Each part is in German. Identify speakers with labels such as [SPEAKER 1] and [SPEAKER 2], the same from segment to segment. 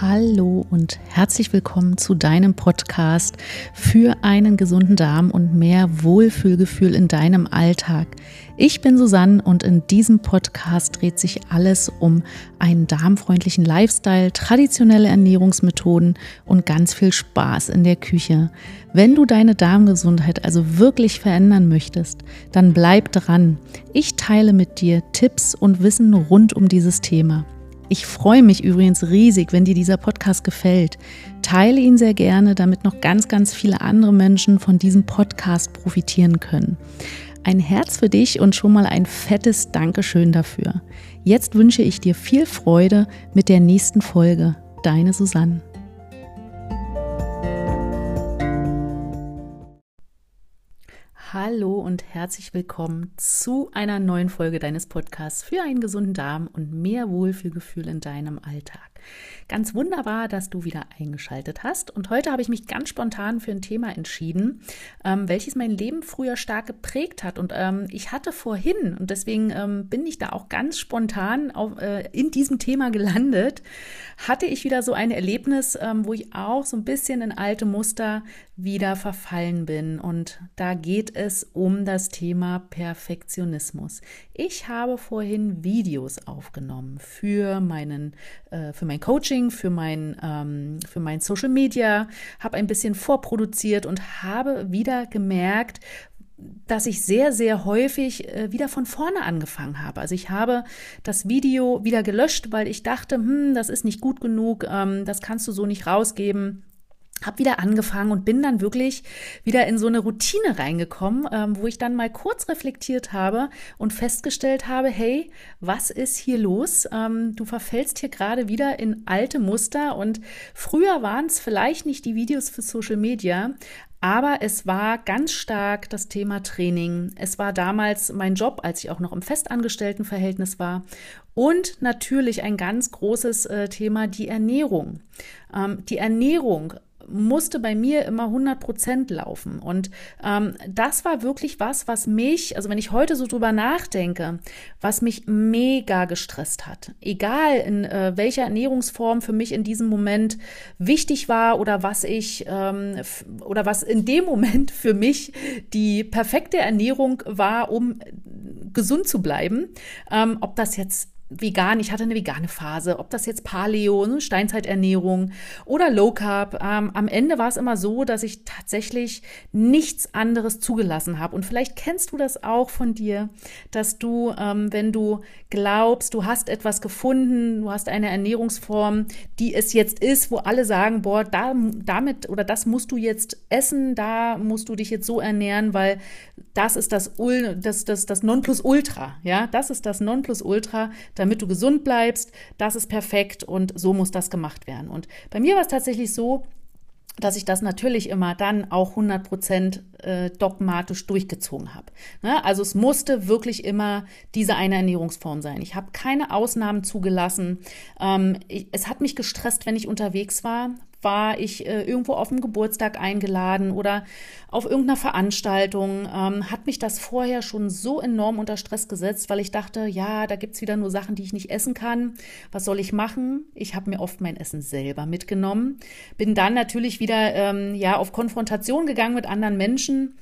[SPEAKER 1] Hallo und herzlich willkommen zu deinem Podcast für einen gesunden Darm und mehr Wohlfühlgefühl in deinem Alltag. Ich bin Susanne und in diesem Podcast dreht sich alles um einen darmfreundlichen Lifestyle, traditionelle Ernährungsmethoden und ganz viel Spaß in der Küche. Wenn du deine Darmgesundheit also wirklich verändern möchtest, dann bleib dran. Ich teile mit dir Tipps und Wissen rund um dieses Thema. Ich freue mich übrigens riesig, wenn dir dieser Podcast gefällt. Teile ihn sehr gerne, damit noch ganz, ganz viele andere Menschen von diesem Podcast profitieren können. Ein Herz für dich und schon mal ein fettes Dankeschön dafür. Jetzt wünsche ich dir viel Freude mit der nächsten Folge. Deine Susanne. Hallo und herzlich willkommen zu einer neuen Folge deines Podcasts für einen gesunden Darm und mehr Wohlfühlgefühl in deinem Alltag. Ganz wunderbar, dass du wieder eingeschaltet hast. Und heute habe ich mich ganz spontan für ein Thema entschieden, ähm, welches mein Leben früher stark geprägt hat. Und ähm, ich hatte vorhin, und deswegen ähm, bin ich da auch ganz spontan auf, äh, in diesem Thema gelandet, hatte ich wieder so ein Erlebnis, ähm, wo ich auch so ein bisschen in alte Muster wieder verfallen bin. Und da geht es um das Thema Perfektionismus. Ich habe vorhin Videos aufgenommen für meinen, äh, für mein Coaching, für mein, ähm, für mein Social Media, habe ein bisschen vorproduziert und habe wieder gemerkt, dass ich sehr, sehr häufig äh, wieder von vorne angefangen habe. Also ich habe das Video wieder gelöscht, weil ich dachte, hm, das ist nicht gut genug, ähm, das kannst du so nicht rausgeben habe wieder angefangen und bin dann wirklich wieder in so eine Routine reingekommen, ähm, wo ich dann mal kurz reflektiert habe und festgestellt habe, hey, was ist hier los? Ähm, du verfällst hier gerade wieder in alte Muster und früher waren es vielleicht nicht die Videos für Social Media, aber es war ganz stark das Thema Training. Es war damals mein Job, als ich auch noch im Festangestelltenverhältnis war. Und natürlich ein ganz großes äh, Thema die Ernährung. Ähm, die Ernährung musste bei mir immer 100 Prozent laufen. Und ähm, das war wirklich was, was mich, also wenn ich heute so drüber nachdenke, was mich mega gestresst hat. Egal in äh, welcher Ernährungsform für mich in diesem Moment wichtig war oder was ich ähm, oder was in dem Moment für mich die perfekte Ernährung war, um gesund zu bleiben. Ähm, ob das jetzt vegan, ich hatte eine vegane Phase, ob das jetzt Paleo, ne, Steinzeiternährung oder Low Carb. Ähm, am Ende war es immer so, dass ich tatsächlich nichts anderes zugelassen habe. Und vielleicht kennst du das auch von dir, dass du, ähm, wenn du glaubst, du hast etwas gefunden, du hast eine Ernährungsform, die es jetzt ist, wo alle sagen, boah, da, damit oder das musst du jetzt essen, da musst du dich jetzt so ernähren, weil das ist das, das, das, das Nonplusultra, ja, das ist das Nonplusultra, damit du gesund bleibst, das ist perfekt und so muss das gemacht werden. Und bei mir war es tatsächlich so, dass ich das natürlich immer dann auch 100 Prozent äh, dogmatisch durchgezogen habe. Ne? Also es musste wirklich immer diese eine Ernährungsform sein. Ich habe keine Ausnahmen zugelassen. Ähm, ich, es hat mich gestresst, wenn ich unterwegs war, war ich äh, irgendwo auf dem Geburtstag eingeladen oder auf irgendeiner Veranstaltung, ähm, hat mich das vorher schon so enorm unter Stress gesetzt, weil ich dachte, ja, da gibt's wieder nur Sachen, die ich nicht essen kann. Was soll ich machen? Ich habe mir oft mein Essen selber mitgenommen. Bin dann natürlich wieder ähm, ja auf Konfrontation gegangen mit anderen Menschen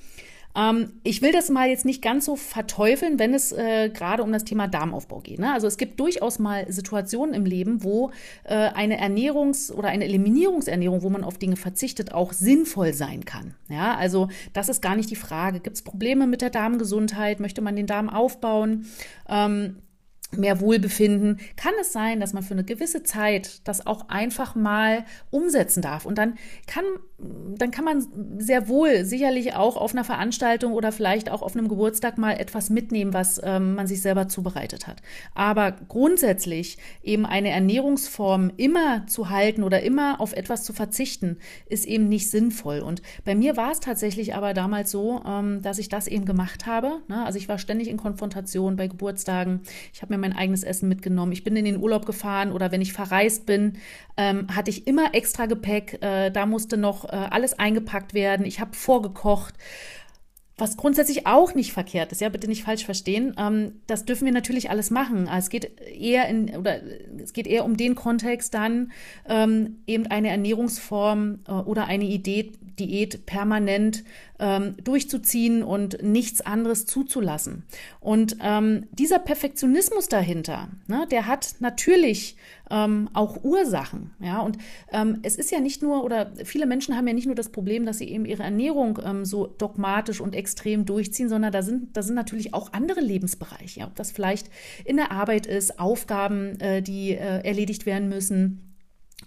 [SPEAKER 1] ähm, ich will das mal jetzt nicht ganz so verteufeln, wenn es äh, gerade um das Thema Darmaufbau geht. Ne? Also es gibt durchaus mal Situationen im Leben, wo äh, eine Ernährungs- oder eine Eliminierungsernährung, wo man auf Dinge verzichtet, auch sinnvoll sein kann. Ja, also das ist gar nicht die Frage. Gibt es Probleme mit der Darmgesundheit? Möchte man den Darm aufbauen? Ähm, mehr Wohlbefinden, kann es sein, dass man für eine gewisse Zeit das auch einfach mal umsetzen darf. Und dann kann, dann kann man sehr wohl sicherlich auch auf einer Veranstaltung oder vielleicht auch auf einem Geburtstag mal etwas mitnehmen, was ähm, man sich selber zubereitet hat. Aber grundsätzlich eben eine Ernährungsform immer zu halten oder immer auf etwas zu verzichten, ist eben nicht sinnvoll. Und bei mir war es tatsächlich aber damals so, ähm, dass ich das eben gemacht habe. Ne? Also ich war ständig in Konfrontation bei Geburtstagen. Ich habe mir mein eigenes Essen mitgenommen. Ich bin in den Urlaub gefahren oder wenn ich verreist bin, ähm, hatte ich immer extra Gepäck. Äh, da musste noch äh, alles eingepackt werden. Ich habe vorgekocht. Was grundsätzlich auch nicht verkehrt ist, ja, bitte nicht falsch verstehen. Ähm, das dürfen wir natürlich alles machen. Es geht eher in, oder es geht eher um den Kontext dann, ähm, eben eine Ernährungsform äh, oder eine Idee, Diät permanent ähm, durchzuziehen und nichts anderes zuzulassen. Und ähm, dieser Perfektionismus dahinter, ne, der hat natürlich ähm, auch Ursachen. Ja, und ähm, es ist ja nicht nur, oder viele Menschen haben ja nicht nur das Problem, dass sie eben ihre Ernährung ähm, so dogmatisch und extrem durchziehen, sondern da sind, da sind natürlich auch andere Lebensbereiche. Ja, ob das vielleicht in der Arbeit ist, Aufgaben, äh, die äh, erledigt werden müssen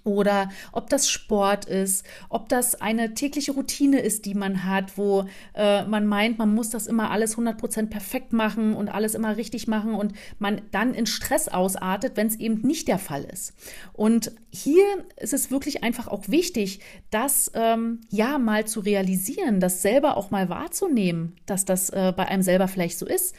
[SPEAKER 1] oder ob das Sport ist, ob das eine tägliche Routine ist, die man hat, wo äh, man meint, man muss das immer alles 100% perfekt machen und alles immer richtig machen und man dann in Stress ausartet, wenn es eben nicht der Fall ist. Und hier ist es wirklich einfach auch wichtig, das ähm, ja mal zu realisieren, das selber auch mal wahrzunehmen, dass das äh, bei einem selber vielleicht so ist.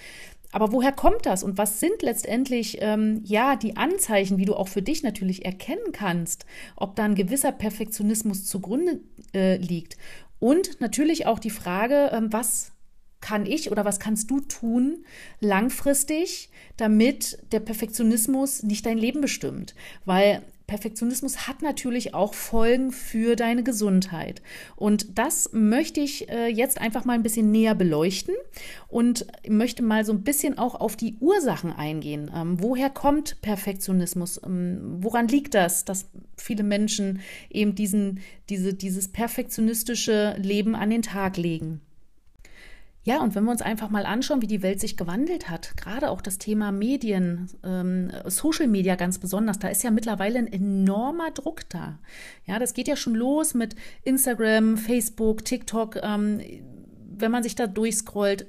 [SPEAKER 1] Aber woher kommt das und was sind letztendlich ähm, ja die Anzeichen, wie du auch für dich natürlich erkennen kannst, ob da ein gewisser Perfektionismus zugrunde äh, liegt? Und natürlich auch die Frage, ähm, was kann ich oder was kannst du tun langfristig, damit der Perfektionismus nicht dein Leben bestimmt? Weil Perfektionismus hat natürlich auch Folgen für deine Gesundheit. Und das möchte ich äh, jetzt einfach mal ein bisschen näher beleuchten und möchte mal so ein bisschen auch auf die Ursachen eingehen. Ähm, woher kommt Perfektionismus? Ähm, woran liegt das, dass viele Menschen eben diesen, diese, dieses perfektionistische Leben an den Tag legen? Ja, und wenn wir uns einfach mal anschauen, wie die Welt sich gewandelt hat, gerade auch das Thema Medien, ähm, Social Media ganz besonders, da ist ja mittlerweile ein enormer Druck da. Ja, das geht ja schon los mit Instagram, Facebook, TikTok. Ähm, wenn man sich da durchscrollt,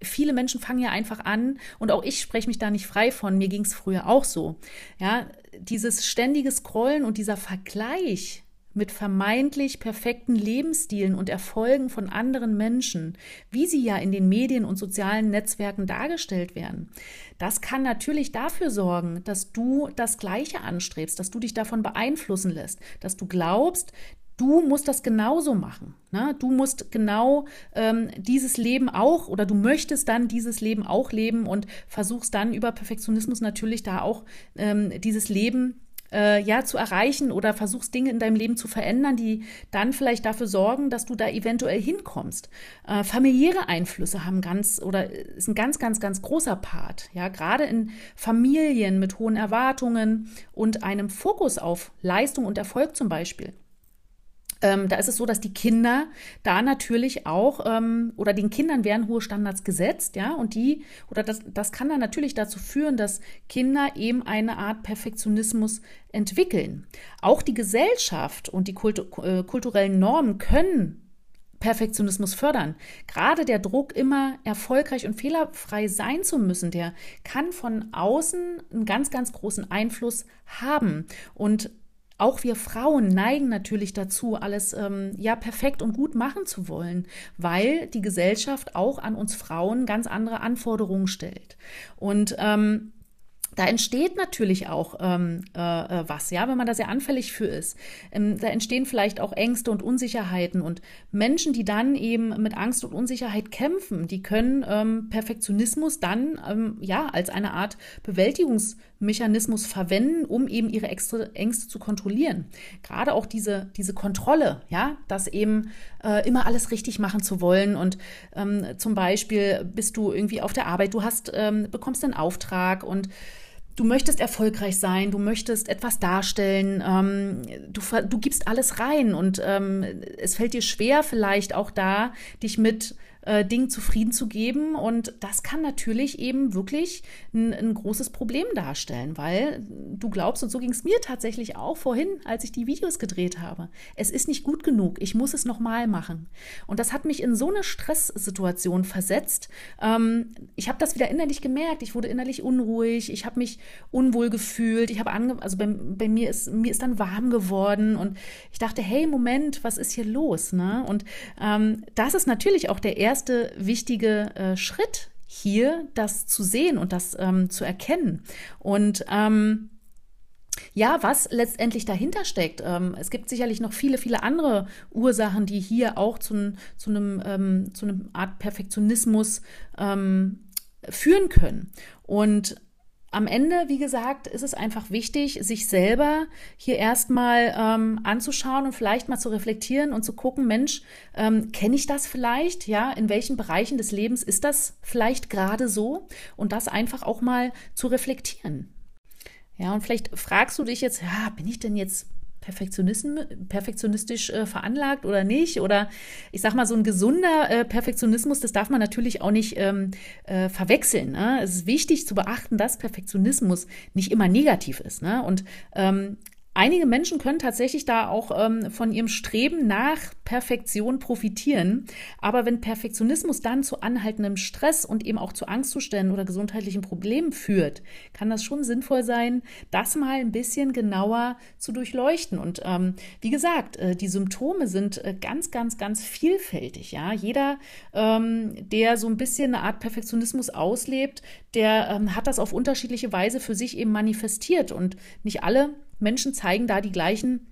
[SPEAKER 1] viele Menschen fangen ja einfach an, und auch ich spreche mich da nicht frei von, mir ging es früher auch so. Ja, dieses ständige Scrollen und dieser Vergleich, mit vermeintlich perfekten Lebensstilen und Erfolgen von anderen Menschen, wie sie ja in den Medien und sozialen Netzwerken dargestellt werden. Das kann natürlich dafür sorgen, dass du das Gleiche anstrebst, dass du dich davon beeinflussen lässt, dass du glaubst, du musst das genauso machen. Ne? Du musst genau ähm, dieses Leben auch oder du möchtest dann dieses Leben auch leben und versuchst dann über Perfektionismus natürlich da auch ähm, dieses Leben äh, ja zu erreichen oder versuchst Dinge in deinem Leben zu verändern, die dann vielleicht dafür sorgen, dass du da eventuell hinkommst. Äh, familiäre Einflüsse haben ganz oder ist ein ganz, ganz, ganz großer Part. Ja, gerade in Familien mit hohen Erwartungen und einem Fokus auf Leistung und Erfolg zum Beispiel. Ähm, da ist es so, dass die Kinder da natürlich auch ähm, oder den Kindern werden hohe Standards gesetzt, ja, und die oder das, das kann dann natürlich dazu führen, dass Kinder eben eine Art Perfektionismus entwickeln. Auch die Gesellschaft und die Kultu äh, kulturellen Normen können Perfektionismus fördern. Gerade der Druck, immer erfolgreich und fehlerfrei sein zu müssen, der kann von außen einen ganz, ganz großen Einfluss haben. Und auch wir Frauen neigen natürlich dazu, alles ähm, ja perfekt und gut machen zu wollen, weil die Gesellschaft auch an uns Frauen ganz andere Anforderungen stellt. Und ähm, da entsteht natürlich auch ähm, äh, äh, was, ja, wenn man da sehr anfällig für ist. Ähm, da entstehen vielleicht auch Ängste und Unsicherheiten und Menschen, die dann eben mit Angst und Unsicherheit kämpfen, die können ähm, Perfektionismus dann ähm, ja als eine Art Bewältigungsmechanismus verwenden, um eben ihre Ängste zu kontrollieren. Gerade auch diese diese Kontrolle, ja, das eben äh, immer alles richtig machen zu wollen und ähm, zum Beispiel bist du irgendwie auf der Arbeit, du hast ähm, bekommst einen Auftrag und du möchtest erfolgreich sein, du möchtest etwas darstellen, ähm, du, du gibst alles rein und ähm, es fällt dir schwer vielleicht auch da, dich mit äh, Dingen zufrieden zu geben. Und das kann natürlich eben wirklich ein, ein großes Problem darstellen, weil du glaubst, und so ging es mir tatsächlich auch vorhin, als ich die Videos gedreht habe. Es ist nicht gut genug, ich muss es nochmal machen. Und das hat mich in so eine Stresssituation versetzt. Ähm, ich habe das wieder innerlich gemerkt, ich wurde innerlich unruhig, ich habe mich unwohl gefühlt, ich habe ange also bei, bei, mir ist mir ist dann warm geworden und ich dachte, hey, Moment, was ist hier los? Ne? Und ähm, das ist natürlich auch der erste erste wichtige äh, Schritt hier, das zu sehen und das ähm, zu erkennen. Und ähm, ja, was letztendlich dahinter steckt. Ähm, es gibt sicherlich noch viele, viele andere Ursachen, die hier auch zu, zu, einem, ähm, zu einem Art Perfektionismus ähm, führen können. Und am Ende, wie gesagt, ist es einfach wichtig, sich selber hier erstmal ähm, anzuschauen und vielleicht mal zu reflektieren und zu gucken, Mensch, ähm, kenne ich das vielleicht? Ja, in welchen Bereichen des Lebens ist das vielleicht gerade so? Und das einfach auch mal zu reflektieren. Ja, und vielleicht fragst du dich jetzt, ja, bin ich denn jetzt perfektionistisch äh, veranlagt oder nicht. Oder ich sag mal, so ein gesunder äh, Perfektionismus, das darf man natürlich auch nicht ähm, äh, verwechseln. Ne? Es ist wichtig zu beachten, dass Perfektionismus nicht immer negativ ist. Ne? Und ähm, Einige Menschen können tatsächlich da auch ähm, von ihrem Streben nach Perfektion profitieren. Aber wenn Perfektionismus dann zu anhaltendem Stress und eben auch zu Angstzuständen oder gesundheitlichen Problemen führt, kann das schon sinnvoll sein, das mal ein bisschen genauer zu durchleuchten. Und ähm, wie gesagt, äh, die Symptome sind äh, ganz, ganz, ganz vielfältig. Ja, jeder, ähm, der so ein bisschen eine Art Perfektionismus auslebt, der ähm, hat das auf unterschiedliche Weise für sich eben manifestiert. Und nicht alle Menschen zeigen da die gleichen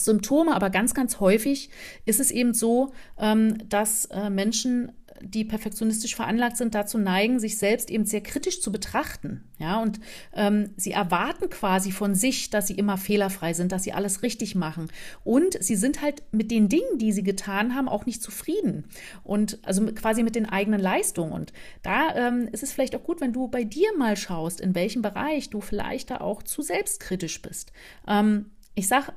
[SPEAKER 1] Symptome, aber ganz, ganz häufig ist es eben so, ähm, dass äh, Menschen die perfektionistisch veranlagt sind, dazu neigen, sich selbst eben sehr kritisch zu betrachten. Ja, und ähm, sie erwarten quasi von sich, dass sie immer fehlerfrei sind, dass sie alles richtig machen. Und sie sind halt mit den Dingen, die sie getan haben, auch nicht zufrieden. Und also quasi mit den eigenen Leistungen. Und da ähm, ist es vielleicht auch gut, wenn du bei dir mal schaust, in welchem Bereich du vielleicht da auch zu selbstkritisch bist. Ähm, ich sage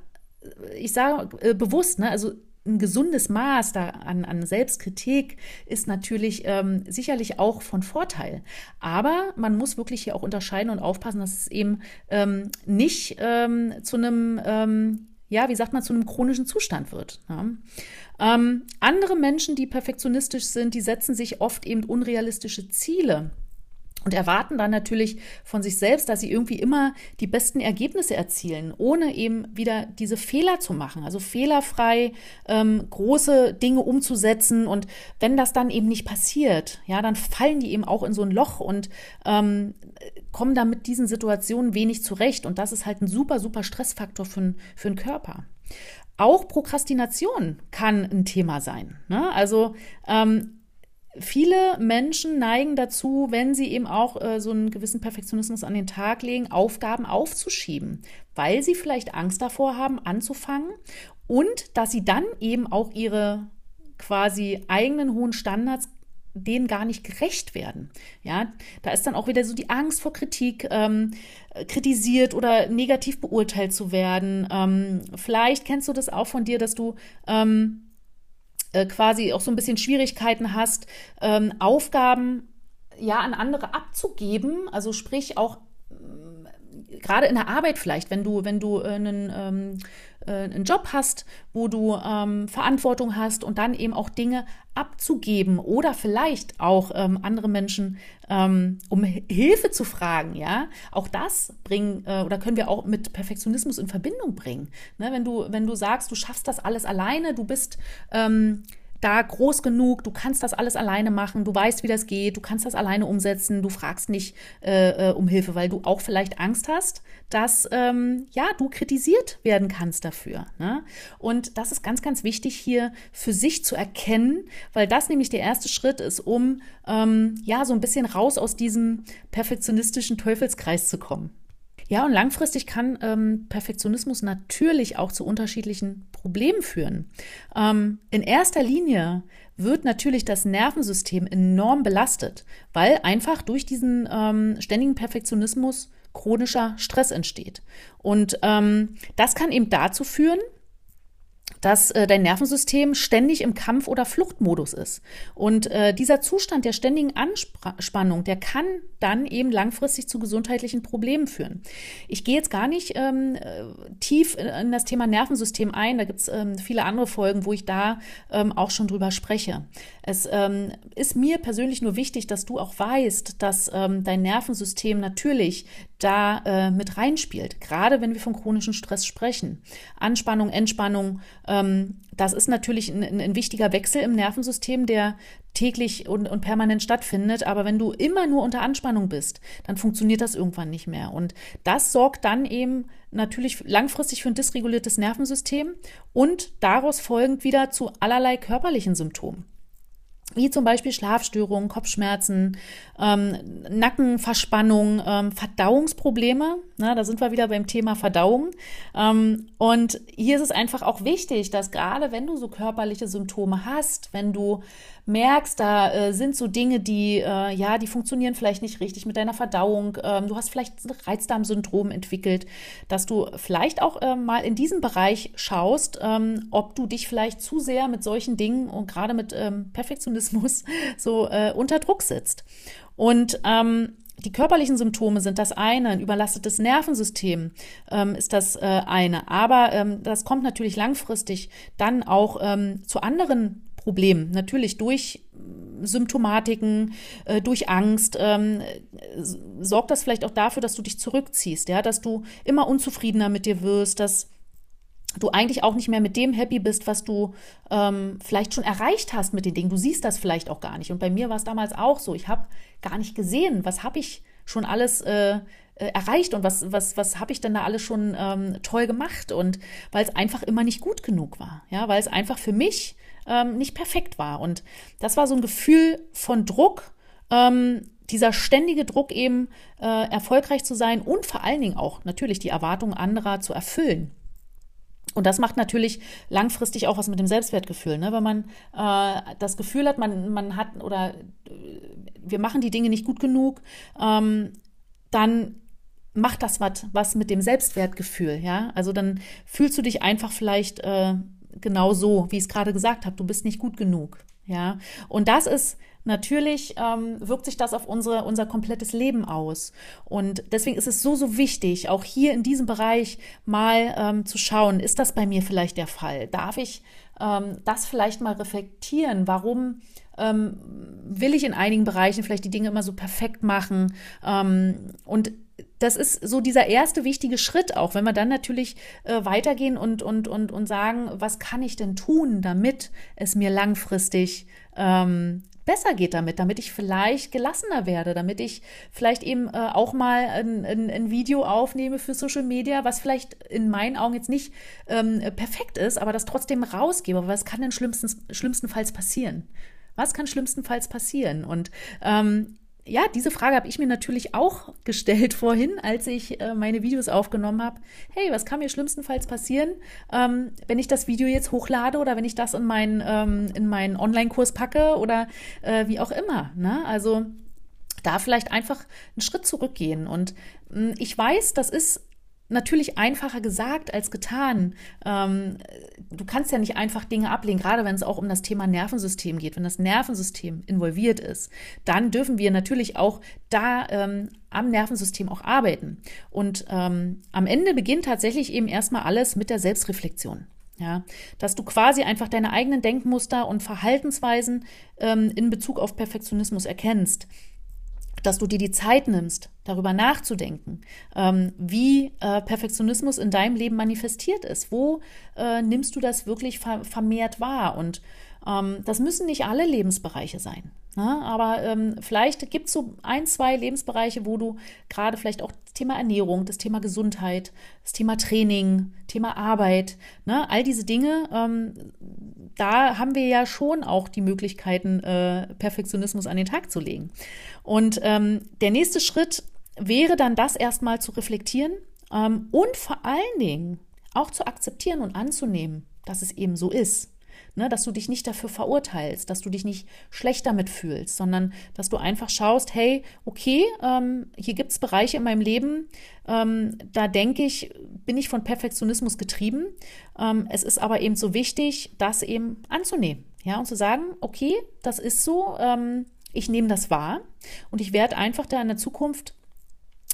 [SPEAKER 1] ich sage äh, bewusst, ne, also ein gesundes Maß da an, an Selbstkritik ist natürlich ähm, sicherlich auch von Vorteil. Aber man muss wirklich hier auch unterscheiden und aufpassen, dass es eben ähm, nicht ähm, zu einem, ähm, ja, wie sagt man, zu einem chronischen Zustand wird. Ja. Ähm, andere Menschen, die perfektionistisch sind, die setzen sich oft eben unrealistische Ziele und erwarten dann natürlich von sich selbst, dass sie irgendwie immer die besten Ergebnisse erzielen, ohne eben wieder diese Fehler zu machen, also fehlerfrei ähm, große Dinge umzusetzen. Und wenn das dann eben nicht passiert, ja, dann fallen die eben auch in so ein Loch und ähm, kommen dann mit diesen Situationen wenig zurecht. Und das ist halt ein super, super Stressfaktor für, für den Körper. Auch Prokrastination kann ein Thema sein. Ne? Also ähm, viele Menschen neigen dazu, wenn sie eben auch äh, so einen gewissen Perfektionismus an den Tag legen, Aufgaben aufzuschieben, weil sie vielleicht Angst davor haben, anzufangen und dass sie dann eben auch ihre quasi eigenen hohen Standards denen gar nicht gerecht werden. Ja, da ist dann auch wieder so die Angst vor Kritik, ähm, kritisiert oder negativ beurteilt zu werden. Ähm, vielleicht kennst du das auch von dir, dass du ähm, äh, quasi auch so ein bisschen Schwierigkeiten hast, ähm, Aufgaben ja an andere abzugeben, also sprich auch äh, gerade in der Arbeit vielleicht, wenn du, wenn du äh, einen, ähm, äh, einen Job hast, wo du ähm, Verantwortung hast und dann eben auch Dinge abzugeben oder vielleicht auch ähm, andere Menschen ähm, um Hilfe zu fragen, ja, auch das bringen äh, oder können wir auch mit Perfektionismus in Verbindung bringen. Ne, wenn du, wenn du sagst, du schaffst das alles alleine, du bist ähm, da groß genug, du kannst das alles alleine machen, du weißt, wie das geht, du kannst das alleine umsetzen, du fragst nicht äh, äh, um Hilfe, weil du auch vielleicht Angst hast, dass ähm, ja du kritisiert werden kannst dafür. Ne? Und das ist ganz, ganz wichtig hier für sich zu erkennen, weil das nämlich der erste Schritt ist, um ähm, ja so ein bisschen raus aus diesem perfektionistischen Teufelskreis zu kommen. Ja, und langfristig kann ähm, Perfektionismus natürlich auch zu unterschiedlichen Problemen führen. Ähm, in erster Linie wird natürlich das Nervensystem enorm belastet, weil einfach durch diesen ähm, ständigen Perfektionismus chronischer Stress entsteht. Und ähm, das kann eben dazu führen, dass äh, dein Nervensystem ständig im Kampf- oder Fluchtmodus ist. Und äh, dieser Zustand der ständigen Anspannung, der kann dann eben langfristig zu gesundheitlichen Problemen führen. Ich gehe jetzt gar nicht ähm, äh, tief in das Thema Nervensystem ein. Da gibt es ähm, viele andere Folgen, wo ich da ähm, auch schon drüber spreche. Es ähm, ist mir persönlich nur wichtig, dass du auch weißt, dass ähm, dein Nervensystem natürlich da äh, mit reinspielt, gerade wenn wir von chronischem Stress sprechen. Anspannung, Entspannung, das ist natürlich ein, ein, wichtiger Wechsel im Nervensystem, der täglich und, und permanent stattfindet. Aber wenn du immer nur unter Anspannung bist, dann funktioniert das irgendwann nicht mehr. Und das sorgt dann eben natürlich langfristig für ein dysreguliertes Nervensystem und daraus folgend wieder zu allerlei körperlichen Symptomen. Wie zum Beispiel Schlafstörungen, Kopfschmerzen, ähm, Nackenverspannung, ähm, Verdauungsprobleme. Na, da sind wir wieder beim Thema Verdauung. Ähm, und hier ist es einfach auch wichtig, dass gerade wenn du so körperliche Symptome hast, wenn du merkst, da äh, sind so Dinge, die äh, ja, die funktionieren vielleicht nicht richtig mit deiner Verdauung. Ähm, du hast vielleicht ein Reizdarmsyndrom entwickelt, dass du vielleicht auch äh, mal in diesem Bereich schaust, ähm, ob du dich vielleicht zu sehr mit solchen Dingen und gerade mit ähm, Perfektionismus so äh, unter Druck sitzt. Und ähm, die körperlichen Symptome sind das eine, ein überlastetes Nervensystem ähm, ist das äh, eine. Aber ähm, das kommt natürlich langfristig dann auch ähm, zu anderen Problemen. Natürlich durch Symptomatiken, äh, durch Angst, ähm, sorgt das vielleicht auch dafür, dass du dich zurückziehst, ja, dass du immer unzufriedener mit dir wirst, dass du eigentlich auch nicht mehr mit dem happy bist, was du ähm, vielleicht schon erreicht hast mit den Dingen. Du siehst das vielleicht auch gar nicht. Und bei mir war es damals auch so. Ich habe gar nicht gesehen, was habe ich schon alles äh, äh, erreicht und was, was, was habe ich denn da alles schon ähm, toll gemacht. Und weil es einfach immer nicht gut genug war. Ja, weil es einfach für mich ähm, nicht perfekt war. Und das war so ein Gefühl von Druck. Ähm, dieser ständige Druck eben äh, erfolgreich zu sein und vor allen Dingen auch natürlich die Erwartungen anderer zu erfüllen. Und das macht natürlich langfristig auch was mit dem Selbstwertgefühl. Ne? Wenn man äh, das Gefühl hat, man, man hat oder äh, wir machen die Dinge nicht gut genug, ähm, dann macht das was, was mit dem Selbstwertgefühl. Ja? Also dann fühlst du dich einfach vielleicht äh, genau so, wie ich es gerade gesagt habe, du bist nicht gut genug. Ja, und das ist natürlich, ähm, wirkt sich das auf unsere, unser komplettes Leben aus. Und deswegen ist es so, so wichtig, auch hier in diesem Bereich mal ähm, zu schauen, ist das bei mir vielleicht der Fall? Darf ich ähm, das vielleicht mal reflektieren? Warum ähm, will ich in einigen Bereichen vielleicht die Dinge immer so perfekt machen? Ähm, und das ist so dieser erste wichtige Schritt auch, wenn wir dann natürlich äh, weitergehen und, und, und, und sagen, was kann ich denn tun, damit es mir langfristig ähm, besser geht damit, damit ich vielleicht gelassener werde, damit ich vielleicht eben äh, auch mal ein, ein, ein, Video aufnehme für Social Media, was vielleicht in meinen Augen jetzt nicht ähm, perfekt ist, aber das trotzdem rausgebe. Aber was kann denn schlimmsten, schlimmstenfalls passieren? Was kann schlimmstenfalls passieren? Und ähm, ja, diese Frage habe ich mir natürlich auch gestellt vorhin, als ich äh, meine Videos aufgenommen habe. Hey, was kann mir schlimmstenfalls passieren, ähm, wenn ich das Video jetzt hochlade oder wenn ich das in meinen, ähm, in meinen Online-Kurs packe oder äh, wie auch immer. Ne? Also da vielleicht einfach einen Schritt zurückgehen. Und mh, hm, ich weiß, das ist natürlich einfacher gesagt als getan. Ähm, du kannst ja nicht einfach Dinge ablehnen, gerade wenn es auch um das Thema Nervensystem geht. Wenn das Nervensystem involviert ist, dann dürfen wir natürlich auch da ähm, am Nervensystem auch arbeiten. Und ähm, am Ende beginnt tatsächlich eben erstmal alles mit der Selbstreflexion. Ja, dass du quasi einfach deine eigenen Denkmuster und Verhaltensweisen ähm, in Bezug auf Perfektionismus erkennst dass du dir die Zeit nimmst, darüber nachzudenken, ähm, wie äh, Perfektionismus in deinem Leben manifestiert ist. Wo äh, nimmst du das wirklich ver vermehrt wahr? Und ähm, das müssen nicht alle Lebensbereiche sein. Ne? Aber ähm, vielleicht gibt es so ein, zwei Lebensbereiche, wo du gerade vielleicht auch das Thema Ernährung, das Thema Gesundheit, das Thema Training, Thema Arbeit, ne? all diese Dinge, ähm, da haben wir ja schon auch die Möglichkeiten, äh, Perfektionismus an den Tag zu legen. Und ähm, der nächste Schritt wäre dann das erstmal zu reflektieren ähm, und vor allen Dingen auch zu akzeptieren und anzunehmen, dass es eben so ist. Ne, dass du dich nicht dafür verurteilst, dass du dich nicht schlecht damit fühlst, sondern dass du einfach schaust, hey, okay, ähm, hier gibt es Bereiche in meinem Leben, ähm, da denke ich, bin ich von Perfektionismus getrieben. Ähm, es ist aber eben so wichtig, das eben anzunehmen. Ja, und zu sagen, okay, das ist so, ähm, ich nehme das wahr und ich werde einfach da in der Zukunft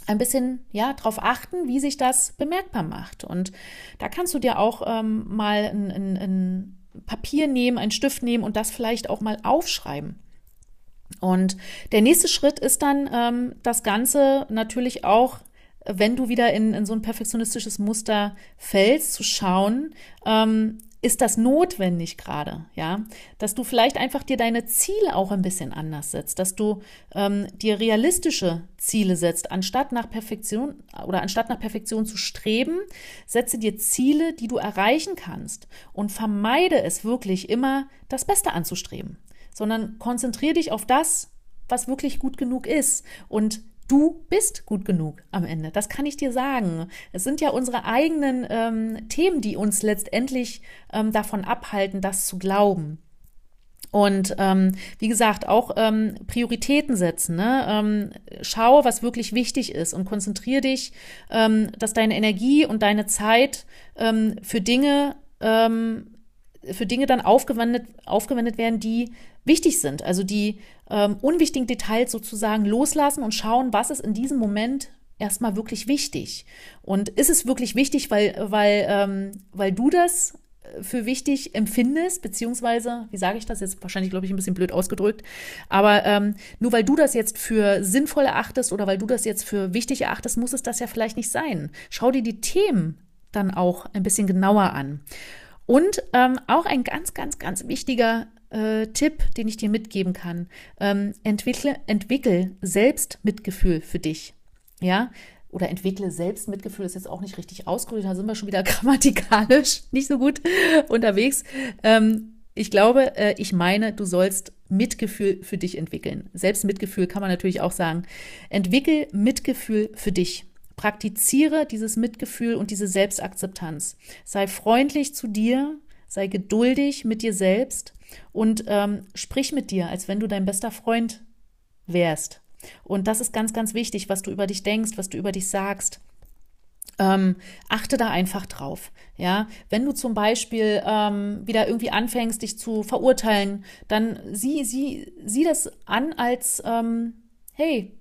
[SPEAKER 1] ein bisschen ja darauf achten, wie sich das bemerkbar macht. Und da kannst du dir auch ähm, mal ein, ein, ein Papier nehmen, einen Stift nehmen und das vielleicht auch mal aufschreiben. Und der nächste Schritt ist dann ähm, das Ganze natürlich auch, wenn du wieder in, in so ein perfektionistisches Muster fällst, zu schauen, ähm, ist das notwendig gerade, ja, dass du vielleicht einfach dir deine Ziele auch ein bisschen anders setzt, dass du ähm, dir realistische Ziele setzt, anstatt nach Perfektion oder anstatt nach Perfektion zu streben, setze dir Ziele, die du erreichen kannst und vermeide es wirklich immer, das Beste anzustreben sondern konzentriere dich auf das, was wirklich gut genug ist. Und du bist gut genug am Ende. Das kann ich dir sagen. Es sind ja unsere eigenen ähm, Themen, die uns letztendlich ähm, davon abhalten, das zu glauben. Und ähm, wie gesagt, auch ähm, Prioritäten setzen. Ne? Ähm, schau, was wirklich wichtig ist und konzentriere dich, ähm, dass deine Energie und deine Zeit ähm, für Dinge ähm, für Dinge dann aufgewendet, aufgewendet werden, die wichtig sind. Also die ähm, unwichtigen Details sozusagen loslassen und schauen, was ist in diesem Moment erstmal wirklich wichtig. Und ist es wirklich wichtig, weil, weil, ähm, weil du das für wichtig empfindest, beziehungsweise, wie sage ich das jetzt, wahrscheinlich, glaube ich, ein bisschen blöd ausgedrückt, aber ähm, nur weil du das jetzt für sinnvoll erachtest oder weil du das jetzt für wichtig erachtest, muss es das ja vielleicht nicht sein. Schau dir die Themen dann auch ein bisschen genauer an. Und ähm, auch ein ganz, ganz, ganz wichtiger äh, Tipp, den ich dir mitgeben kann, ähm, entwickle, entwickel Selbstmitgefühl für dich. Ja, oder entwickle Selbstmitgefühl, ist jetzt auch nicht richtig ausgerührt, da sind wir schon wieder grammatikalisch nicht so gut unterwegs. Ähm, ich glaube, äh, ich meine, du sollst Mitgefühl für dich entwickeln. Selbstmitgefühl kann man natürlich auch sagen. Entwickel Mitgefühl für dich. Praktiziere dieses Mitgefühl und diese Selbstakzeptanz. Sei freundlich zu dir, sei geduldig mit dir selbst und ähm, sprich mit dir, als wenn du dein bester Freund wärst. Und das ist ganz, ganz wichtig, was du über dich denkst, was du über dich sagst. Ähm, achte da einfach drauf. Ja, wenn du zum Beispiel ähm, wieder irgendwie anfängst, dich zu verurteilen, dann sieh, sieh, sieh das an als ähm, hey,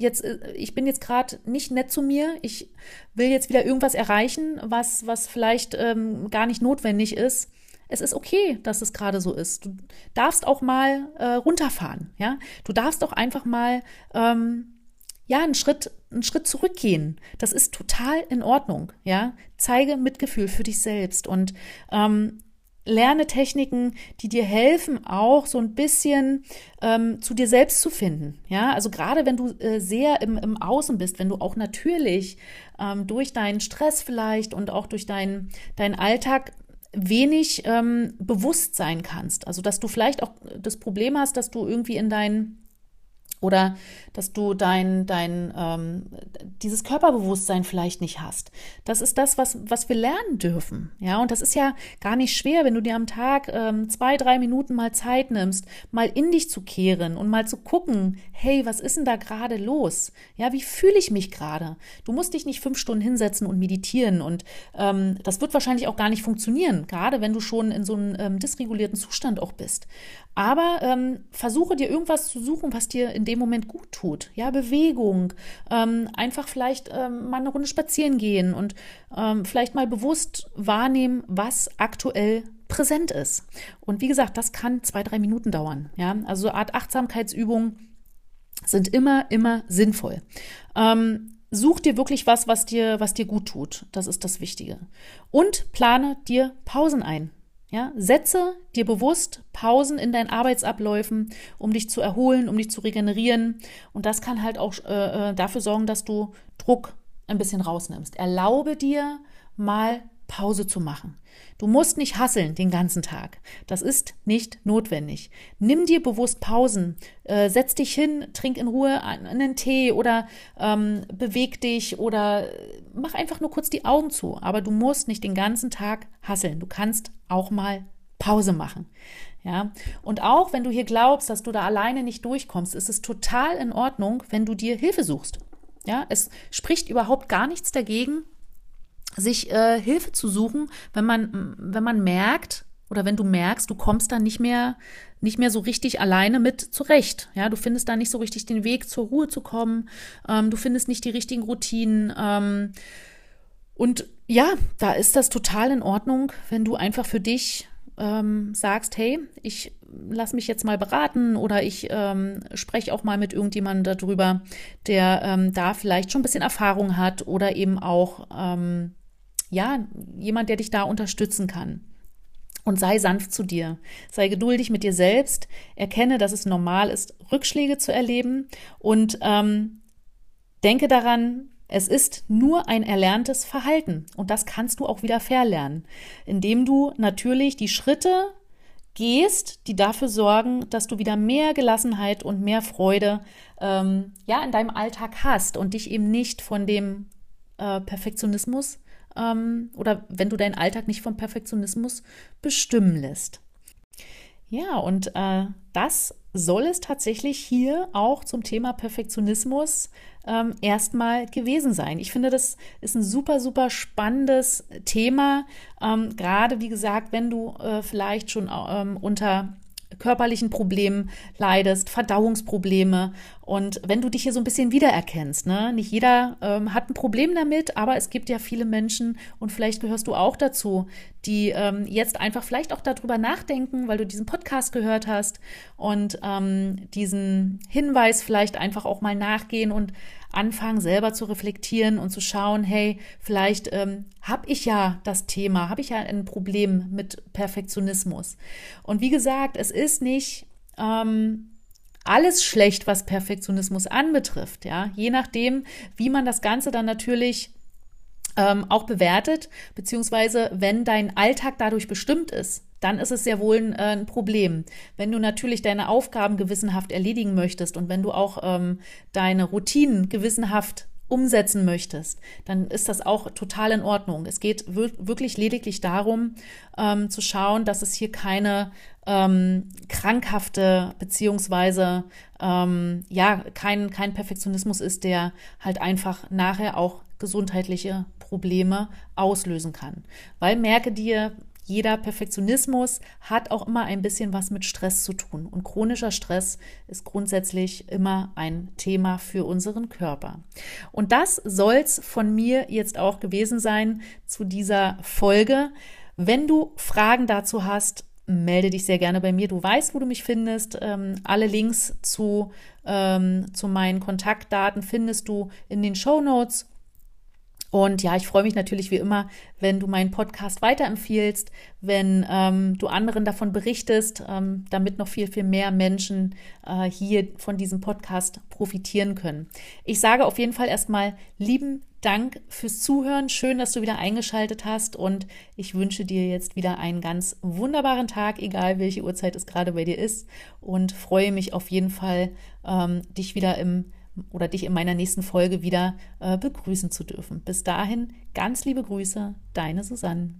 [SPEAKER 1] jetzt, äh, ich bin jetzt gerade nicht nett zu mir, ich will jetzt wieder irgendwas erreichen, was, was vielleicht ähm, gar nicht notwendig ist es ist okay, dass es gerade so ist. Du darfst auch mal äh, runterfahren, ja. Du darfst auch einfach mal ähm, ja einen Schritt einen Schritt zurückgehen. Das ist total in Ordnung, ja. Zeige Mitgefühl für dich selbst und ähm, lerne Techniken, die dir helfen, auch so ein bisschen ähm, zu dir selbst zu finden. Ja, also gerade wenn du äh, sehr im, im Außen bist, wenn du auch natürlich ähm, durch deinen Stress vielleicht und auch durch deinen, deinen Alltag wenig ähm, bewusst sein kannst. Also dass du vielleicht auch das Problem hast, dass du irgendwie in deinen oder dass du dein, dein ähm, dieses Körperbewusstsein vielleicht nicht hast. Das ist das, was, was wir lernen dürfen. Ja, und das ist ja gar nicht schwer, wenn du dir am Tag ähm, zwei, drei Minuten mal Zeit nimmst, mal in dich zu kehren und mal zu gucken, hey, was ist denn da gerade los? Ja, wie fühle ich mich gerade? Du musst dich nicht fünf Stunden hinsetzen und meditieren und ähm, das wird wahrscheinlich auch gar nicht funktionieren, gerade wenn du schon in so einem ähm, dysregulierten Zustand auch bist. Aber ähm, versuche dir irgendwas zu suchen, was dir in dem Moment gut tut. Ja, Bewegung, ähm, einfach vielleicht ähm, mal eine Runde spazieren gehen und ähm, vielleicht mal bewusst wahrnehmen, was aktuell präsent ist. Und wie gesagt, das kann zwei, drei Minuten dauern. Ja, also so Art Achtsamkeitsübungen sind immer, immer sinnvoll. Ähm, such dir wirklich was, was dir, was dir gut tut. Das ist das Wichtige. Und plane dir Pausen ein. Ja, setze dir bewusst Pausen in deinen Arbeitsabläufen, um dich zu erholen, um dich zu regenerieren. Und das kann halt auch äh, äh, dafür sorgen, dass du Druck ein bisschen rausnimmst. Erlaube dir mal Pause zu machen. Du musst nicht hasseln den ganzen Tag. Das ist nicht notwendig. Nimm dir bewusst Pausen. Äh, setz dich hin, trink in Ruhe einen Tee oder ähm, beweg dich oder mach einfach nur kurz die Augen zu. Aber du musst nicht den ganzen Tag hasseln. Du kannst auch mal Pause machen. Ja, und auch wenn du hier glaubst, dass du da alleine nicht durchkommst, ist es total in Ordnung, wenn du dir Hilfe suchst. Ja, es spricht überhaupt gar nichts dagegen, sich äh, Hilfe zu suchen, wenn man, wenn man merkt oder wenn du merkst, du kommst da nicht mehr, nicht mehr so richtig alleine mit zurecht. Ja, du findest da nicht so richtig den Weg zur Ruhe zu kommen. Ähm, du findest nicht die richtigen Routinen. Ähm, und ja, da ist das total in Ordnung, wenn du einfach für dich ähm, sagst, hey, ich lass mich jetzt mal beraten oder ich ähm, spreche auch mal mit irgendjemandem darüber, der ähm, da vielleicht schon ein bisschen Erfahrung hat oder eben auch ähm, ja, jemand, der dich da unterstützen kann. Und sei sanft zu dir. Sei geduldig mit dir selbst. Erkenne, dass es normal ist, Rückschläge zu erleben. Und ähm, denke daran, es ist nur ein erlerntes Verhalten. Und das kannst du auch wieder verlernen, indem du natürlich die Schritte gehst, die dafür sorgen, dass du wieder mehr Gelassenheit und mehr Freude ähm, ja in deinem Alltag hast und dich eben nicht von dem äh, Perfektionismus ähm, oder wenn du deinen Alltag nicht vom Perfektionismus bestimmen lässt. Ja, und äh, das soll es tatsächlich hier auch zum Thema Perfektionismus ähm, erstmal gewesen sein. Ich finde, das ist ein super, super spannendes Thema. Ähm, gerade, wie gesagt, wenn du äh, vielleicht schon ähm, unter körperlichen Problemen leidest, Verdauungsprobleme. Und wenn du dich hier so ein bisschen wiedererkennst, ne? nicht jeder ähm, hat ein Problem damit, aber es gibt ja viele Menschen und vielleicht gehörst du auch dazu, die ähm, jetzt einfach vielleicht auch darüber nachdenken, weil du diesen Podcast gehört hast und ähm, diesen Hinweis vielleicht einfach auch mal nachgehen und anfangen, selber zu reflektieren und zu schauen, hey, vielleicht ähm, habe ich ja das Thema, habe ich ja ein Problem mit Perfektionismus. Und wie gesagt, es ist nicht ähm, alles schlecht, was Perfektionismus anbetrifft. Ja, je nachdem, wie man das Ganze dann natürlich ähm, auch bewertet, beziehungsweise wenn dein Alltag dadurch bestimmt ist, dann ist es sehr wohl ein, äh, ein, Problem. Wenn du natürlich deine Aufgaben gewissenhaft erledigen möchtest und wenn du auch ähm, deine Routinen gewissenhaft umsetzen möchtest, dann ist das auch total in Ordnung. Es geht wirklich lediglich darum, ähm, zu schauen, dass es hier keine ähm, krankhafte beziehungsweise ähm, ja kein, kein Perfektionismus ist, der halt einfach nachher auch gesundheitliche Probleme auslösen kann. Weil merke dir, jeder Perfektionismus hat auch immer ein bisschen was mit Stress zu tun. Und chronischer Stress ist grundsätzlich immer ein Thema für unseren Körper. Und das soll es von mir jetzt auch gewesen sein zu dieser Folge. Wenn du Fragen dazu hast, melde dich sehr gerne bei mir. Du weißt, wo du mich findest. Ähm, alle Links zu, ähm, zu meinen Kontaktdaten findest du in den Show Notes. Und ja, ich freue mich natürlich wie immer, wenn du meinen Podcast weiterempfiehlst, wenn ähm, du anderen davon berichtest, ähm, damit noch viel, viel mehr Menschen äh, hier von diesem Podcast profitieren können. Ich sage auf jeden Fall erstmal lieben Dank fürs Zuhören. Schön, dass du wieder eingeschaltet hast und ich wünsche dir jetzt wieder einen ganz wunderbaren Tag, egal welche Uhrzeit es gerade bei dir ist und freue mich auf jeden Fall, ähm, dich wieder im oder dich in meiner nächsten Folge wieder äh, begrüßen zu dürfen. Bis dahin, ganz liebe Grüße, deine Susanne.